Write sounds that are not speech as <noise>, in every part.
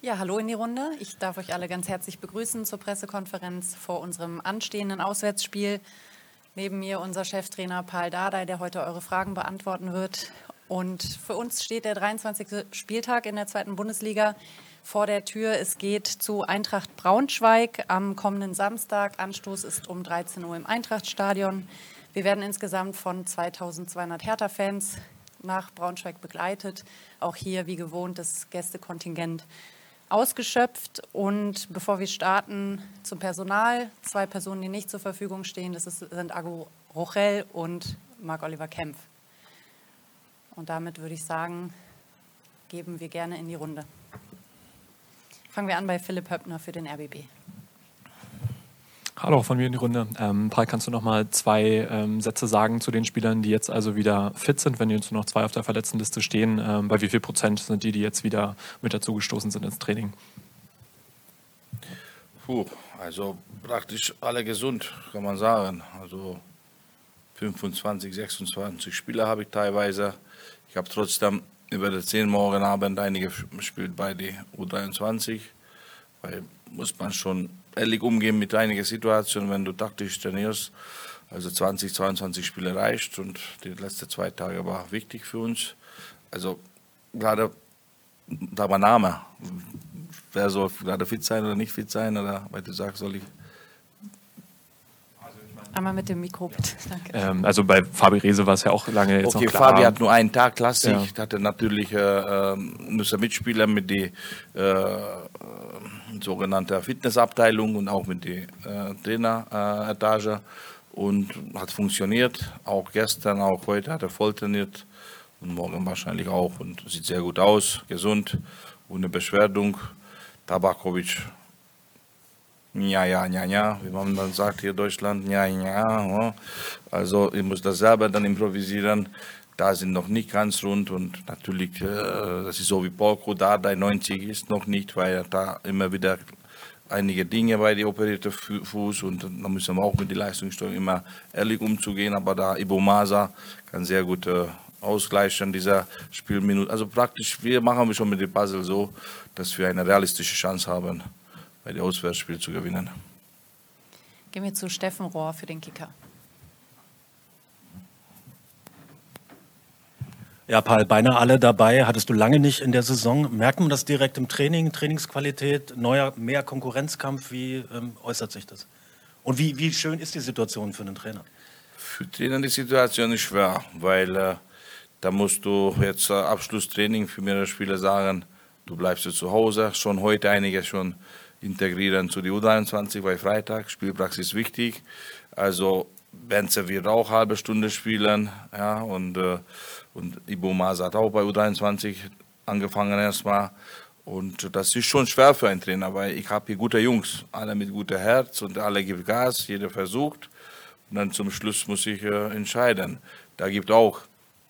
Ja, hallo in die Runde. Ich darf euch alle ganz herzlich begrüßen zur Pressekonferenz vor unserem anstehenden Auswärtsspiel. Neben mir unser Cheftrainer Paul Dardai, der heute eure Fragen beantworten wird. Und für uns steht der 23. Spieltag in der zweiten Bundesliga vor der Tür. Es geht zu Eintracht Braunschweig am kommenden Samstag. Anstoß ist um 13 Uhr im Eintrachtstadion. Wir werden insgesamt von 2200 Hertha-Fans nach Braunschweig begleitet. Auch hier, wie gewohnt, das Gästekontingent ausgeschöpft. Und bevor wir starten zum Personal, zwei Personen, die nicht zur Verfügung stehen, das sind Agu Rochel und Marc-Oliver Kempf. Und damit würde ich sagen, geben wir gerne in die Runde. Fangen wir an bei Philipp Höppner für den RBB. Hallo von mir in die Runde. Ähm, Paul, kannst du noch mal zwei ähm, Sätze sagen zu den Spielern, die jetzt also wieder fit sind, wenn jetzt nur noch zwei auf der Verletztenliste stehen? Ähm, bei wie viel Prozent sind die, die jetzt wieder mit dazugestoßen sind ins Training? Puh, also praktisch alle gesund, kann man sagen. Also 25, 26 Spieler habe ich teilweise. Ich habe trotzdem über die 10 morgen Abend einige gespielt bei der U23, weil muss man schon ehrlich umgehen mit einigen Situationen, wenn du taktisch trainierst. Also 20, 22 Spiele reicht und die letzten zwei Tage war wichtig für uns. Also gerade da war Name. Wer soll gerade fit sein oder nicht fit sein? Oder weil du sagst, soll ich Einmal mit dem Mikro, bitte. Danke. Ähm, also bei Fabi Rese war es ja auch lange jetzt okay, noch klar. Fabi hat nur einen Tag klassisch, ja. hatte natürlich äh, ähm, müssen mitspielen mit der äh, sogenannten Fitnessabteilung und auch mit der äh, Traineretage und hat funktioniert. Auch gestern, auch heute hat er voll trainiert und morgen wahrscheinlich auch und sieht sehr gut aus, gesund, ohne Beschwerdung. Tabakovic ja, ja, ja, ja, wie man dann sagt hier in Deutschland, ja, ja. Also ich muss das selber dann improvisieren. Da sind noch nicht ganz rund und natürlich, äh, das ist so wie Polko, da der 90 ist noch nicht, weil da immer wieder einige Dinge bei der operierten Fuß und da müssen wir auch mit der Leistungssteuerung immer ehrlich umzugehen, aber da Ibo Masa kann sehr gut äh, ausgleichen, dieser Spielminute. Also praktisch, wir machen schon mit dem Puzzle so, dass wir eine realistische Chance haben bei dem Auswärtsspiel zu gewinnen. Gehen wir zu Steffen Rohr für den Kicker. Ja, Paul, beinahe alle dabei. Hattest du lange nicht in der Saison. Merkt man das direkt im Training, Trainingsqualität, neuer, mehr Konkurrenzkampf? Wie ähm, äußert sich das? Und wie, wie schön ist die Situation für einen Trainer? Für den Trainer die Situation ist schwer, weil äh, da musst du jetzt äh, Abschlusstraining für mehrere Spieler sagen, du bleibst zu Hause. Schon heute einige schon integrieren zu die U23, weil Freitag, Spielpraxis wichtig. Also Benze wird auch halbe Stunde spielen, ja, und, äh, und Ibo Mas hat auch bei U23 angefangen erstmal. Und das ist schon schwer für einen Trainer, weil ich habe hier gute Jungs, alle mit gutem Herz und alle geben Gas, jeder versucht. Und dann zum Schluss muss ich äh, entscheiden. Da gibt auch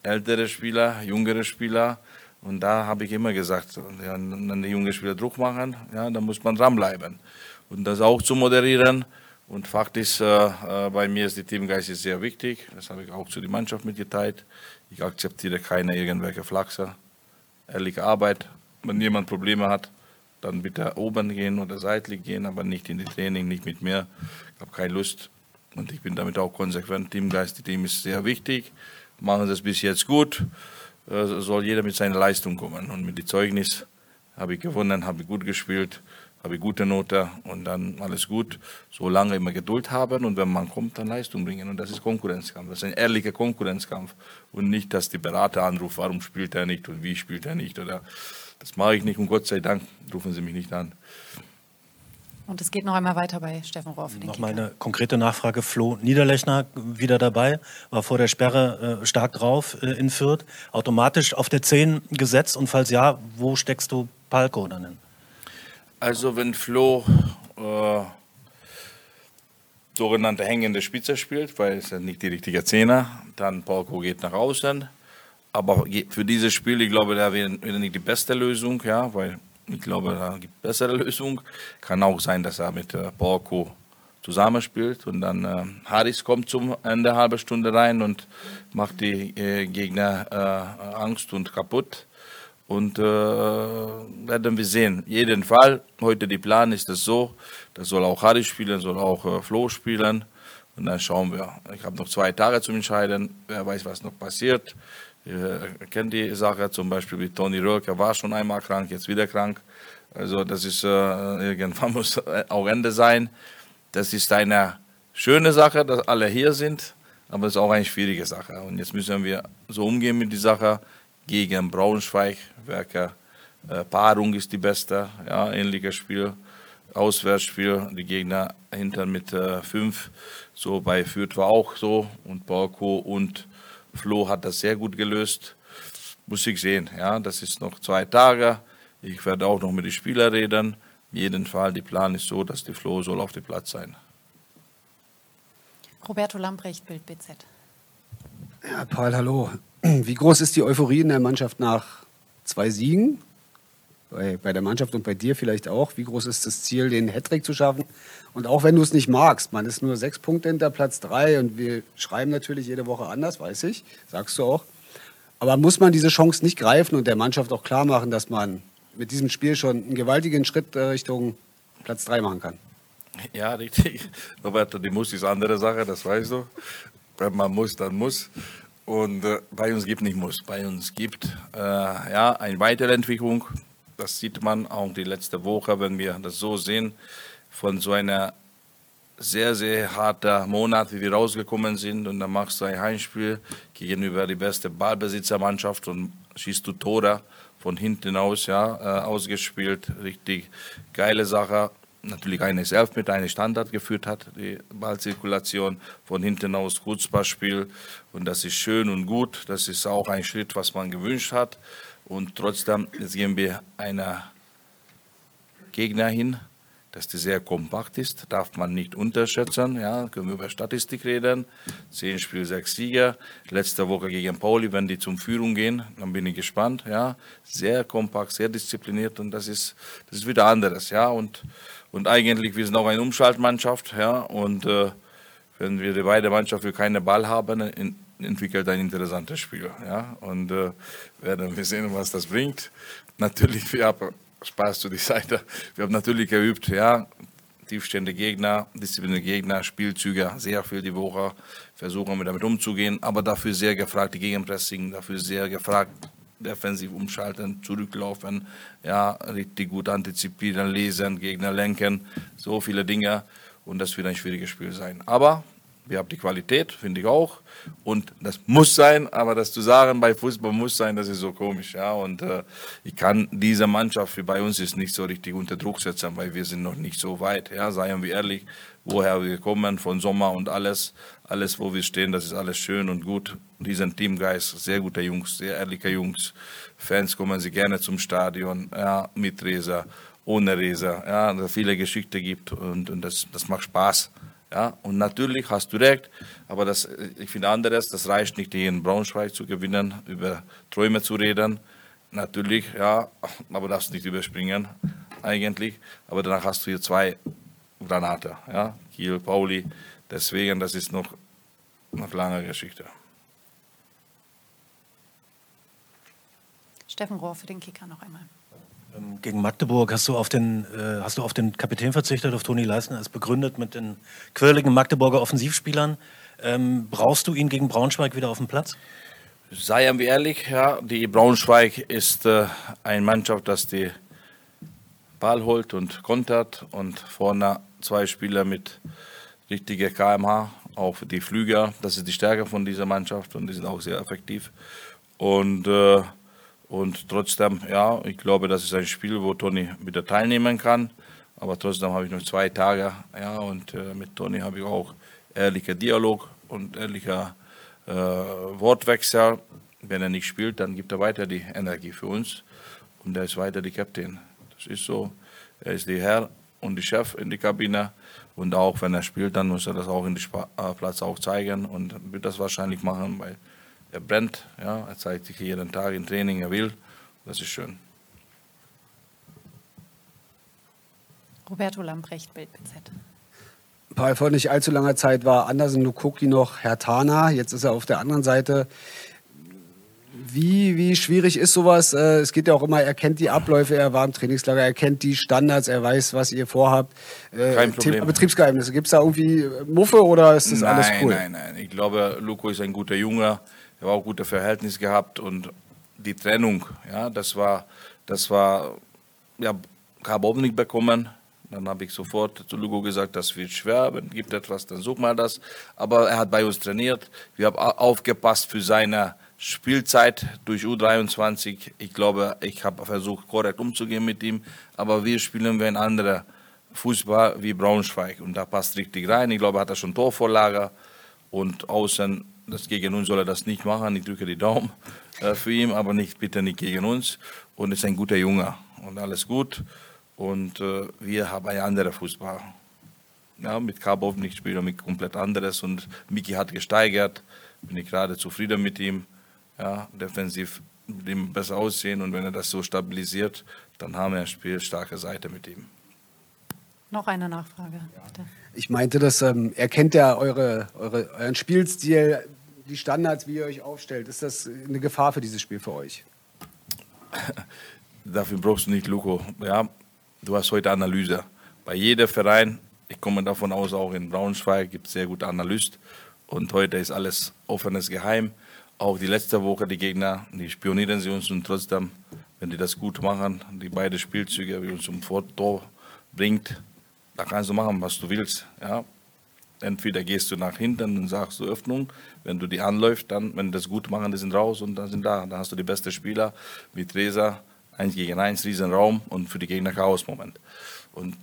ältere Spieler, jüngere Spieler. Und da habe ich immer gesagt, wenn die jungen Spieler Druck machen, ja, dann muss man dranbleiben. Und das auch zu moderieren. Und Fakt ist, äh, äh bei mir ist die Teamgeist sehr wichtig. Das habe ich auch zu der Mannschaft mitgeteilt. Ich akzeptiere keine irgendwelche Flachser. Ehrliche Arbeit. Wenn jemand Probleme hat, dann bitte oben gehen oder seitlich gehen, aber nicht in die Training, nicht mit mir. Ich habe keine Lust. Und ich bin damit auch konsequent. Teamgeist, die Team ist sehr wichtig. Machen das bis jetzt gut. Äh, soll jeder mit seiner Leistung kommen. Und mit dem Zeugnis habe ich gewonnen, habe ich gut gespielt, habe ich gute Note und dann alles gut. So lange immer Geduld haben und wenn man kommt, dann Leistung bringen. Und das ist Konkurrenzkampf. Das ist ein ehrlicher Konkurrenzkampf. Und nicht, dass die Berater anrufen, warum spielt er nicht und wie spielt er nicht. Oder das mache ich nicht und Gott sei Dank rufen sie mich nicht an. Und es geht noch einmal weiter bei Steffen Rohr. Noch mal eine konkrete Nachfrage. Flo Niederlechner wieder dabei, war vor der Sperre äh, stark drauf äh, in Fürth. Automatisch auf der 10 gesetzt und falls ja, wo steckst du Palko dann hin? Also wenn Flo äh, sogenannte hängende Spitze spielt, weil es ja nicht die richtige Zehner, dann Palko geht nach außen. Aber für dieses Spiel, ich glaube, da wäre nicht die beste Lösung, ja, weil ich glaube, da gibt es bessere <laughs> Lösungen. Kann auch sein, dass er mit äh, Borko zusammenspielt und dann äh, Harris kommt zum Ende halbe Stunde rein und macht die äh, Gegner äh, Angst und kaputt. Und äh, werden wir sehen. Jeden Fall, heute die Plan ist das so, das soll auch Harry spielen, soll auch äh, Flo spielen und dann schauen wir. Ich habe noch zwei Tage zum Entscheiden, wer weiß, was noch passiert. Ihr kennt die Sache, zum Beispiel wie Toni Röker war schon einmal krank, jetzt wieder krank. Also das ist, äh, irgendwann <laughs> muss auch Ende sein. Das ist eine schöne Sache, dass alle hier sind, aber es ist auch eine schwierige Sache. Und jetzt müssen wir so umgehen mit der Sache gegen Braunschweig. Werker äh, Paarung ist die beste, ja, ähnliches Spiel. Auswärtsspiel, die Gegner hinter mit äh, fünf. So bei Fürth war auch so und Borko und Flo hat das sehr gut gelöst. Muss ich sehen, ja, das ist noch zwei Tage. Ich werde auch noch mit den Spielern reden. Jeden Fall, die Plan ist so, dass die Flo soll auf dem Platz sein. Roberto Lamprecht, Bild BZ. Ja, Paul, hallo. Wie groß ist die Euphorie in der Mannschaft nach zwei Siegen? Bei, bei der Mannschaft und bei dir vielleicht auch. Wie groß ist das Ziel, den Hattrick zu schaffen? Und auch wenn du es nicht magst, man ist nur sechs Punkte hinter Platz drei und wir schreiben natürlich jede Woche anders, weiß ich, sagst du auch. Aber muss man diese Chance nicht greifen und der Mannschaft auch klar machen, dass man mit diesem Spiel schon einen gewaltigen Schritt äh, Richtung Platz drei machen kann? Ja, richtig. <laughs> Roberto, die muss ist andere Sache, das weißt du. Wenn man muss, dann muss. Und äh, bei uns gibt nicht muss. Bei uns gibt äh, ja eine Weiterentwicklung. Das sieht man auch die letzte Woche, wenn wir das so sehen, von so einer sehr, sehr harten Monat, wie wir rausgekommen sind. Und dann machst du ein Heimspiel gegenüber die beste Ballbesitzermannschaft und schießt du Tore von hinten aus, ja, äh, ausgespielt. Richtig geile Sache natürlich eine selbst mit einem Standard geführt hat, die Ballzirkulation von hinten aus Kurzballspiel und das ist schön und gut, das ist auch ein Schritt, was man gewünscht hat und trotzdem jetzt gehen wir einer Gegner hin, dass die sehr kompakt ist, darf man nicht unterschätzen. Ja, können wir über Statistik reden. Zehn Spiele, sechs Sieger. Letzte Woche gegen Pauli, wenn die zum Führung gehen, dann bin ich gespannt. Ja, sehr kompakt, sehr diszipliniert und das ist, das ist wieder anderes. Ja, und und eigentlich, wir sind auch eine Umschaltmannschaft. Ja, und äh, wenn wir die beide Mannschaften keinen Ball haben, in, entwickelt ein interessantes Spiel. Ja, und äh, werden wir sehen, was das bringt. Natürlich, wir haben Spaß zu die Seite. Wir haben natürlich geübt, ja, tiefstehende Gegner, disziplinierte Gegner, Spielzüge, sehr viel die Woche, versuchen wir damit umzugehen, aber dafür sehr gefragt, die Gegenpressing, dafür sehr gefragt, defensiv umschalten, zurücklaufen, ja, richtig gut antizipieren, lesen, Gegner lenken, so viele Dinge und das wird ein schwieriges Spiel sein. Aber wir haben die Qualität, finde ich auch. Und das muss sein, aber das zu sagen bei Fußball muss sein, das ist so komisch. Ja? Und äh, ich kann diese Mannschaft, wie bei uns ist, nicht so richtig unter Druck setzen, weil wir sind noch nicht so weit. Ja? Seien wir ehrlich, woher wir kommen, von Sommer und alles, alles, wo wir stehen, das ist alles schön und gut. Diesen Teamgeist, sehr guter Jungs, sehr ehrliche Jungs. Fans kommen sie gerne zum Stadion, ja, mit Reser, ohne Reser. Ja, viele Geschichten gibt und, und das, das macht Spaß. Ja, und natürlich hast du recht, aber das, ich finde anderes, das reicht nicht, gegen Braunschweig zu gewinnen, über Träume zu reden. Natürlich, ja, aber darfst nicht überspringen, eigentlich. Aber danach hast du hier zwei Granate, ja, Kiel, Pauli. Deswegen, das ist noch eine lange Geschichte. Steffen Rohr für den Kicker noch einmal. Ähm, gegen Magdeburg hast du auf den, äh, hast du auf den Kapitän verzichtet, auf Toni Leisner, als begründet mit den quirligen Magdeburger Offensivspielern. Ähm, brauchst du ihn gegen Braunschweig wieder auf dem Platz? Seien wir ehrlich, ja, die Braunschweig ist äh, eine Mannschaft, das die Ball holt und kontert und vorne zwei Spieler mit richtiger KMH, auch die Flüger. Das ist die Stärke von dieser Mannschaft und die sind auch sehr effektiv. Und äh, und trotzdem, ja, ich glaube, das ist ein Spiel, wo Toni wieder teilnehmen kann. Aber trotzdem habe ich noch zwei Tage, ja, und äh, mit Toni habe ich auch ehrlicher Dialog und ehrlicher äh, Wortwechsel. Wenn er nicht spielt, dann gibt er weiter die Energie für uns und er ist weiter die Kapitän. Das ist so. Er ist der Herr und der Chef in der Kabine und auch wenn er spielt, dann muss er das auch in den äh, Platz auch zeigen und wird das wahrscheinlich machen, weil er brennt, ja, er zeigt sich jeden Tag im Training, er will. Das ist schön. Roberto Lamprecht, Bild BZ. Paul, vor nicht allzu langer Zeit war Andersen Lukoki noch Herr Tana. Jetzt ist er auf der anderen Seite. Wie Wie, wie schwierig ist sowas? Äh, es geht ja auch immer, er kennt die Abläufe, er war im Trainingslager, er kennt die Standards, er weiß, was ihr vorhabt. Äh, Kein Problem. Thema Betriebsgeheimnisse. Gibt es da irgendwie Muffe oder ist das nein, alles cool? Nein, nein, Ich glaube, Luko ist ein guter Junge. Er war auch gute Verhältnis gehabt und die Trennung, ja, das war, das war, ja, habe auch nicht bekommen. Dann habe ich sofort zu Lugo gesagt, das wird schwer, wenn gibt etwas, dann such mal das. Aber er hat bei uns trainiert. Wir haben aufgepasst für seine Spielzeit durch U23. Ich glaube, ich habe versucht, korrekt umzugehen mit ihm. Aber wir spielen wie ein anderer Fußball wie Braunschweig. Und da passt richtig rein. Ich glaube, er hat er schon Torvorlage. Und außen, das gegen uns soll er das nicht machen. Ich drücke die Daumen äh, für ihn, aber nicht, bitte nicht gegen uns. Und ist ein guter Junge. Und alles gut. Und äh, wir haben ein anderer Fußball. Ja, mit Karbov nicht spielen, mit komplett anderes. Und Miki hat gesteigert. Bin ich gerade zufrieden mit ihm ja, defensiv ihm besser aussehen und wenn er das so stabilisiert, dann haben wir eine spielstarke Seite mit ihm. Noch eine Nachfrage, bitte. Ich meinte, dass ähm, er kennt ja eure, eure, euren Spielstil, die Standards, wie ihr euch aufstellt. Ist das eine Gefahr für dieses Spiel für euch? <laughs> Dafür brauchst du nicht Luko. Ja, du hast heute Analyse. Bei jedem Verein, ich komme davon aus, auch in Braunschweig gibt es sehr gute Analyst. Und heute ist alles offenes Geheim auch die letzte Woche die Gegner, die spionieren sie uns und trotzdem, wenn die das gut machen, die beiden Spielzüge, wie uns zum Tor bringt, da kannst du machen, was du willst. Ja? Entweder gehst du nach hinten und sagst du Öffnung, wenn du die anläufst, dann, wenn das gut machen, die sind raus und dann sind da. Dann hast du die besten Spieler wie Tresa, eins gegen eins, riesen Raum und für die Gegner Chaos-Moment. Und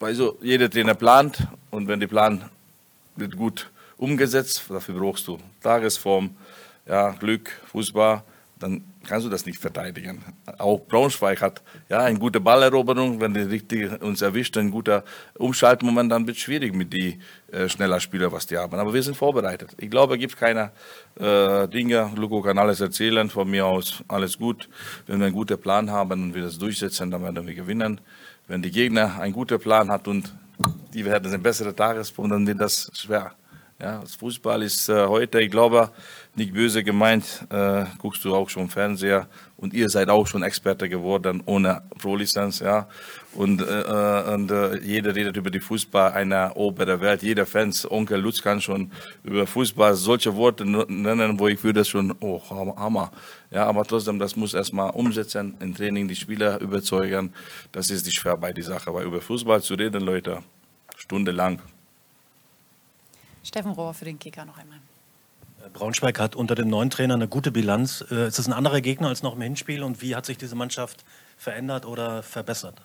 also jeder Trainer plant und wenn der Plan wird gut umgesetzt, dafür brauchst du Tagesform, ja, Glück, Fußball, dann kannst du das nicht verteidigen. Auch Braunschweig hat ja eine gute Balleroberung, wenn die richtig uns erwischt, ein guter Umschaltmoment, dann wird es schwierig mit die äh, schneller Spieler, was die haben. Aber wir sind vorbereitet. Ich glaube, es gibt keine äh, Dinge. Luko kann alles erzählen, von mir aus alles gut. Wenn wir einen guten Plan haben und wir das durchsetzen, dann werden wir gewinnen. Wenn die Gegner einen guten Plan hat und die werden eine bessere Tagesform, dann wird das schwer. Ja, das Fußball ist äh, heute, ich glaube, nicht böse gemeint, äh, guckst du auch schon Fernseher und ihr seid auch schon Experte geworden ohne Pro-Lizenz, ja. Und, äh, äh und äh, jeder redet über die Fußball einer oberen Welt. Jeder Fans, Onkel Lutz kann schon über Fußball solche Worte nennen, wo ich würde schon, oh, Hammer. Ja, aber trotzdem, das muss erstmal umsetzen, im Training die Spieler überzeugen. Das ist die schwer bei die Sache. Aber über Fußball zu reden, Leute, stundenlang. Steffen Rohr für den Kicker noch einmal. Äh, Braunschweig hat unter dem neuen Trainer eine gute Bilanz. Äh, ist das ein anderer Gegner als noch im Hinspiel und wie hat sich diese Mannschaft verändert oder verbessert?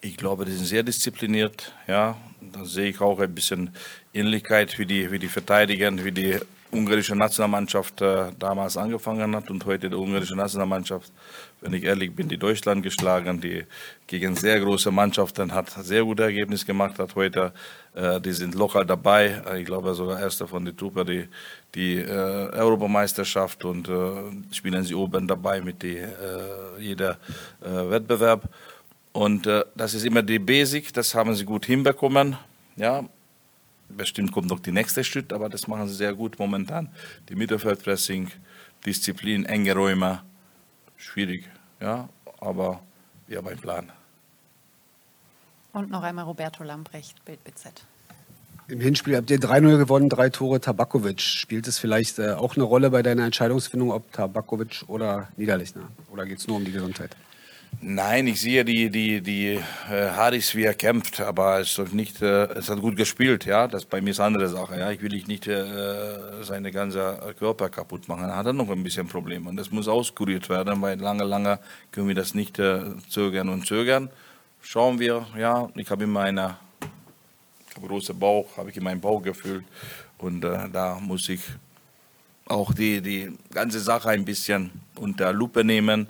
Ich glaube, die sind sehr diszipliniert. Ja, da sehe ich auch ein bisschen Ähnlichkeit, wie die, wie die verteidigen, wie die ungarische Nationalmannschaft äh, damals angefangen hat und heute die ungarische Nationalmannschaft, wenn ich ehrlich bin, die Deutschland geschlagen, die gegen sehr große Mannschaften hat sehr gute Ergebnisse gemacht hat heute. Äh, die sind locker dabei. Ich glaube sogar erster von der Truppe, die die äh, Europameisterschaft und äh, spielen sie oben dabei mit die, äh, jeder äh, Wettbewerb. Und äh, das ist immer die Basic, das haben sie gut hinbekommen. Ja, Bestimmt kommt noch die nächste Schritt, aber das machen sie sehr gut momentan. Die Mittelfeldpressing, Disziplin, enge Räume, schwierig, ja, aber wir haben einen Plan. Und noch einmal Roberto Lambrecht, Bild BZ. Im Hinspiel habt ihr 3-0 gewonnen, drei Tore Tabakovic. Spielt es vielleicht äh, auch eine Rolle bei deiner Entscheidungsfindung, ob Tabakovic oder Niederlechner? Oder geht es nur um die Gesundheit? Nein, ich sehe die, die, die äh, Harris, wie er kämpft, aber es, nicht, äh, es hat gut gespielt, ja. Das bei mir ist eine andere Sache, ja. Ich will nicht äh, seine ganze Körper kaputt machen. Er hat noch ein bisschen Probleme und das muss auskuriert werden, weil lange, lange können wir das nicht äh, zögern und zögern. Schauen wir, ja. Ich habe immer einen großen Bauch, habe ich in meinem Bauch gefühlt und äh, da muss ich auch die, die ganze Sache ein bisschen unter Lupe nehmen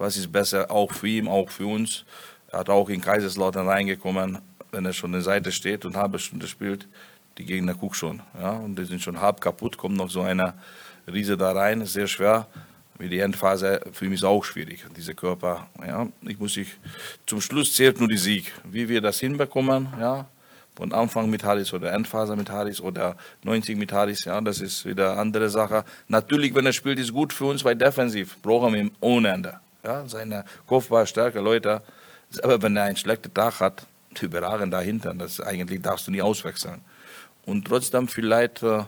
was ist besser, auch für ihn, auch für uns. Er hat auch in Kaiserslautern reingekommen, wenn er schon an der Seite steht und eine halbe Stunde spielt, die Gegner gucken schon. Ja, und die sind schon halb kaputt, kommt noch so eine Riese da rein, sehr schwer. Wie die Endphase für mich ist auch schwierig, dieser Körper. Ja, ich muss sich, zum Schluss zählt nur die Sieg. Wie wir das hinbekommen, ja, von Anfang mit Harris oder Endphase mit Harris oder 90 mit Harris, ja, das ist wieder andere Sache. Natürlich, wenn er spielt, ist gut für uns, weil defensiv brauchen wir ihn ohne Ende. Ja, seine Kopfballstärke, Leute. Aber wenn er einen schlechten Tag hat, überragend dahinter, das eigentlich darfst du nie auswechseln. Und trotzdem vielleicht äh,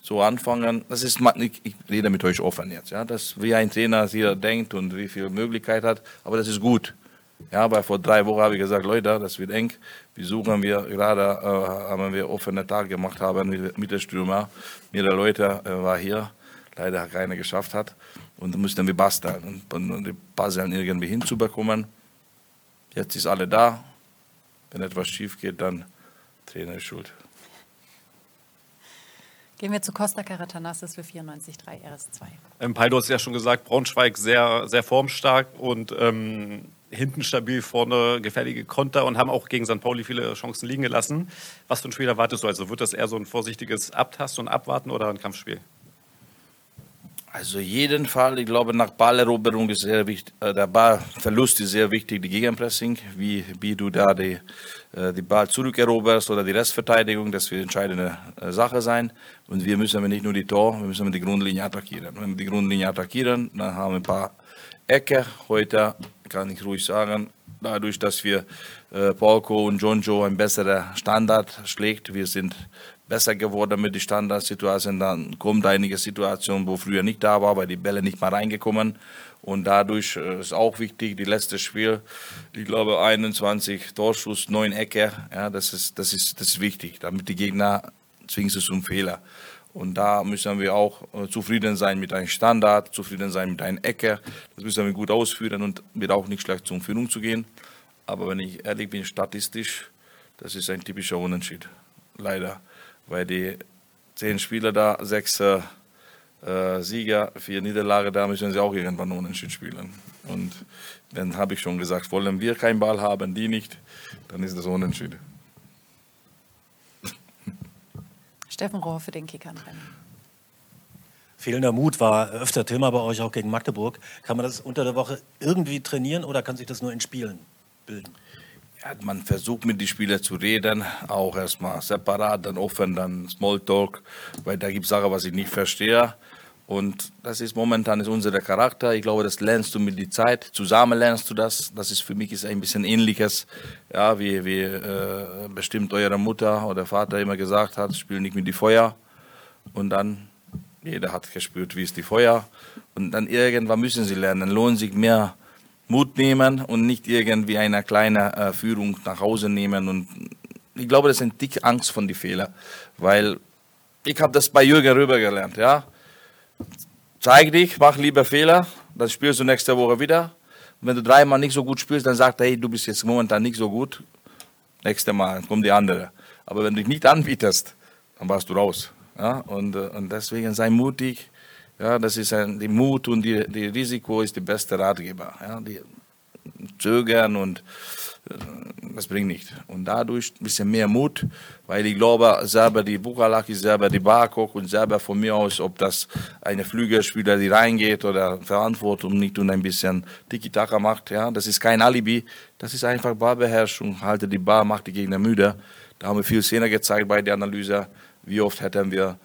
so anfangen, das ist, ich, ich rede mit euch offen jetzt, ja, dass wie ein Trainer hier denkt und wie viel Möglichkeit hat, aber das ist gut. Ja, weil vor drei Wochen habe ich gesagt, Leute, das wird eng. Wir suchen wir gerade, äh, haben wir offene Tag gemacht haben mit der Stürmer. Mehrere Leute äh, war hier, leider keiner geschafft hat. Und mussten wir basteln und, und die Puzzle irgendwie hinzubekommen. Jetzt ist alle da. Wenn etwas schief geht, dann Trainer ist schuld. Gehen wir zu Costa Caratanassis für 94,3 RS2. Ähm, Pai, du hast ja schon gesagt, Braunschweig sehr, sehr formstark und ähm, hinten stabil, vorne gefährliche Konter und haben auch gegen St. Pauli viele Chancen liegen gelassen. Was für ein Spiel erwartest du? Also wird das eher so ein vorsichtiges Abtasten und Abwarten oder ein Kampfspiel? Also jeden Fall, ich glaube, nach Balleroberung ist sehr wichtig, äh, der Ballverlust ist sehr wichtig, die Gegenpressing, wie, wie du da die, äh, die Ball zurückeroberst oder die Restverteidigung, das wird entscheidende äh, Sache sein. Und wir müssen nicht nur die Tor, wir müssen die Grundlinie attackieren. Wenn wir die Grundlinie attackieren, dann haben wir ein paar Ecke. Heute kann ich ruhig sagen, dadurch, dass wir äh, Polko und Jonjo ein besserer Standard schlägt, wir sind besser geworden mit den Standardsituationen. Dann kommt einige Situationen, wo früher nicht da war, weil die Bälle nicht mal reingekommen. Und dadurch äh, ist auch wichtig, die letzte Spiel, ich glaube 21 Torschuss, 9 Ecke, ja, das ist, das ist, das ist wichtig, damit die Gegner zwingen sie zum Fehler. Und da müssen wir auch äh, zufrieden sein mit einem Standard, zufrieden sein mit einer Ecke. Das müssen wir gut ausführen und wird auch nicht schlecht zur Führung zu gehen. Aber wenn ich ehrlich bin, statistisch, das ist ein typischer Unterschied. Leider weil die zehn Spieler da, sechs äh, Sieger, vier Niederlage, da müssen sie auch irgendwann unentschieden spielen. Und dann habe ich schon gesagt, wollen wir keinen Ball haben, die nicht, dann ist das unentschieden. Steffen Rohr für den Kicker Fehlender Mut war öfter Thema bei euch auch gegen Magdeburg. Kann man das unter der Woche irgendwie trainieren oder kann sich das nur in Spielen bilden? Ja, man versucht mit den Spielern zu reden, auch erstmal separat, dann offen, dann Smalltalk, weil da gibt es Sachen, was ich nicht verstehe. Und das ist momentan ist unser Charakter. Ich glaube, das lernst du mit der Zeit. Zusammen lernst du das. Das ist für mich ist ein bisschen ähnliches, ja, wie, wie äh, bestimmt eure Mutter oder Vater immer gesagt hat, spiel nicht mit die Feuer. Und dann, jeder hat gespürt, wie ist die Feuer. Und dann irgendwann müssen sie lernen, lohnt sich mehr Mut nehmen und nicht irgendwie eine kleine äh, Führung nach Hause nehmen. Und ich glaube, das ist ein dick Angst von den Fehlern, weil ich habe das bei Jürgen Röber gelernt. Ja? Zeig dich, mach lieber Fehler, dann spielst du nächste Woche wieder. Und wenn du dreimal nicht so gut spielst, dann sagt er, hey, du bist jetzt momentan nicht so gut. Nächstes Mal kommt die andere. Aber wenn du dich nicht anbietest, dann warst du raus. Ja? Und, äh, und deswegen sei mutig, ja, das ist ein, die Mut und die, die Risiko ist der beste Ratgeber. Ja, die zögern und äh, das bringt nicht. Und dadurch ein bisschen mehr Mut, weil ich glaube, selber die Bukalaki, selber die Barkok und selber von mir aus, ob das eine Flügelspieler, die reingeht oder Verantwortung nicht und ein bisschen Tiki-Taka macht, ja, das ist kein Alibi, das ist einfach Ballbeherrschung, halte die Bar, macht die Gegner müde. Da haben wir viel Szene gezeigt bei der Analyse, wie oft hätten wir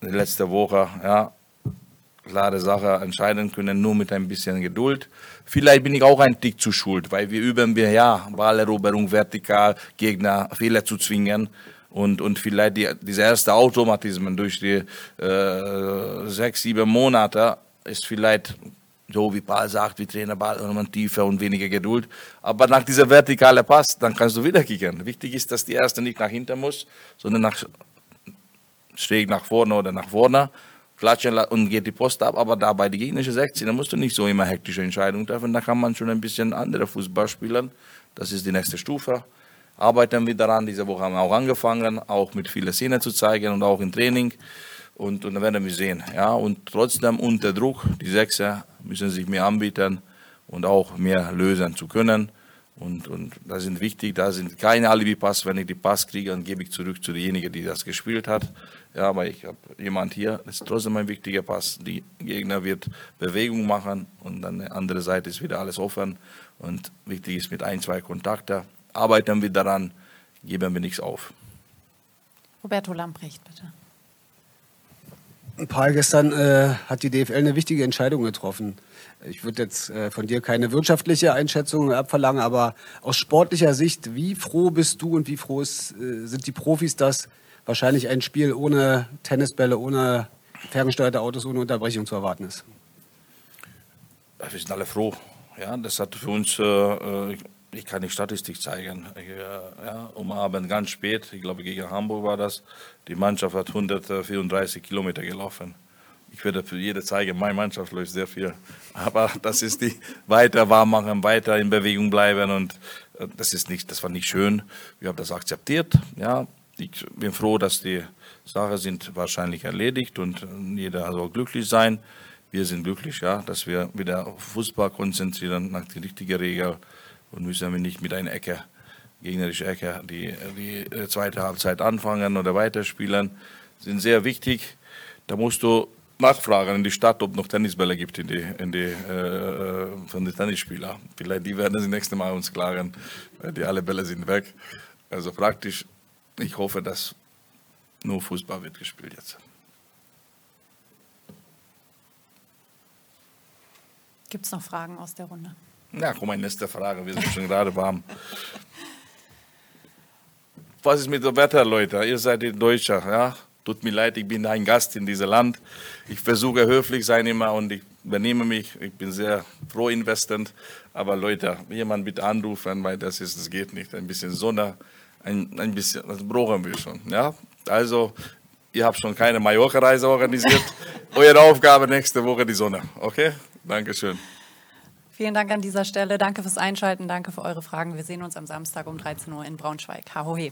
letzte Woche, ja, klare Sache entscheiden können, nur mit ein bisschen Geduld. Vielleicht bin ich auch ein Tick zu schuld, weil wir üben wir ja Balleroberung vertikal, Gegner Fehler zu zwingen und, und vielleicht die, diese erste Automatismen durch die äh, sechs, sieben Monate ist vielleicht so wie Paul sagt, wie Trainer Ball man tiefer und weniger Geduld. Aber nach dieser vertikale Pass, dann kannst du wieder kicken. Wichtig ist, dass die erste nicht nach hinten muss, sondern nach schräg nach vorne oder nach vorne klatschen und geht die Post ab, aber da bei die gegnerische 16, da musst du nicht so immer hektische Entscheidungen treffen, da kann man schon ein bisschen andere Fußball spielen. Das ist die nächste Stufe. Arbeiten wir daran, diese Woche haben wir auch angefangen, auch mit vielen Szenen zu zeigen und auch im Training. Und, und dann werden wir sehen. Ja, und trotzdem unter Druck, die Sechser müssen sich mehr anbieten und auch mehr lösen zu können. Und, und das sind wichtig, da sind keine Alibi-Pass. Wenn ich die Pass kriege, dann gebe ich zurück zu derjenigen, die das gespielt hat. Ja, aber ich habe jemand hier, das ist trotzdem ein wichtiger Pass. Die Gegner wird Bewegung machen und dann die andere Seite ist wieder alles offen. Und wichtig ist mit ein, zwei Kontakten. Arbeiten wir daran, geben wir nichts auf. Roberto Lamprecht, bitte. Paul, gestern äh, hat die DFL eine wichtige Entscheidung getroffen. Ich würde jetzt äh, von dir keine wirtschaftliche Einschätzung abverlangen, aber aus sportlicher Sicht, wie froh bist du und wie froh ist, äh, sind die Profis, dass wahrscheinlich ein Spiel ohne Tennisbälle, ohne ferngesteuerte Autos, ohne Unterbrechung zu erwarten ist? Wir sind alle froh. Ja, das hat für uns, äh, äh ich kann die Statistik zeigen. Ja, um Abend ganz spät, ich glaube gegen Hamburg war das, die Mannschaft hat 134 Kilometer gelaufen. Ich werde für jede zeigen, meine Mannschaft läuft sehr viel. Aber das ist die <laughs> weiter warm machen, weiter in Bewegung bleiben und äh, das ist nicht, das war nicht schön. Wir haben das akzeptiert. Ja, ich bin froh, dass die Sachen sind wahrscheinlich erledigt und äh, jeder soll glücklich sein. Wir sind glücklich, ja, dass wir wieder auf Fußball konzentrieren nach den richtigen Regeln und müssen wir nicht mit einer Ecke, gegnerische Ecke, die, die zweite Halbzeit anfangen oder weiterspielen, sind sehr wichtig. Da musst du nachfragen in die Stadt, ob noch Tennisbälle gibt in die, in die, äh, von den Tennisspielern. Vielleicht die werden das nächste Mal uns klagen, weil die alle Bälle sind weg. Also praktisch, ich hoffe, dass nur Fußball wird gespielt jetzt. Gibt es noch Fragen aus der Runde? Ja, komm, meine nächste Frage. Wir sind schon gerade warm. Was ist mit dem Wetter, Leute? Ihr seid in Deutscher, ja? Tut mir leid, ich bin ein Gast in diesem Land. Ich versuche höflich sein immer und ich benehme mich. Ich bin sehr pro investend. Aber Leute, jemand bitte anrufen, weil das ist, das geht nicht. Ein bisschen Sonne, ein, ein bisschen, das brauchen wir schon, ja? Also, ihr habt schon keine Mallorca-Reise organisiert. <laughs> Eure Aufgabe nächste Woche die Sonne, okay? Dankeschön. Vielen Dank an dieser Stelle. Danke fürs Einschalten. Danke für eure Fragen. Wir sehen uns am Samstag um 13 Uhr in Braunschweig. Hahohe.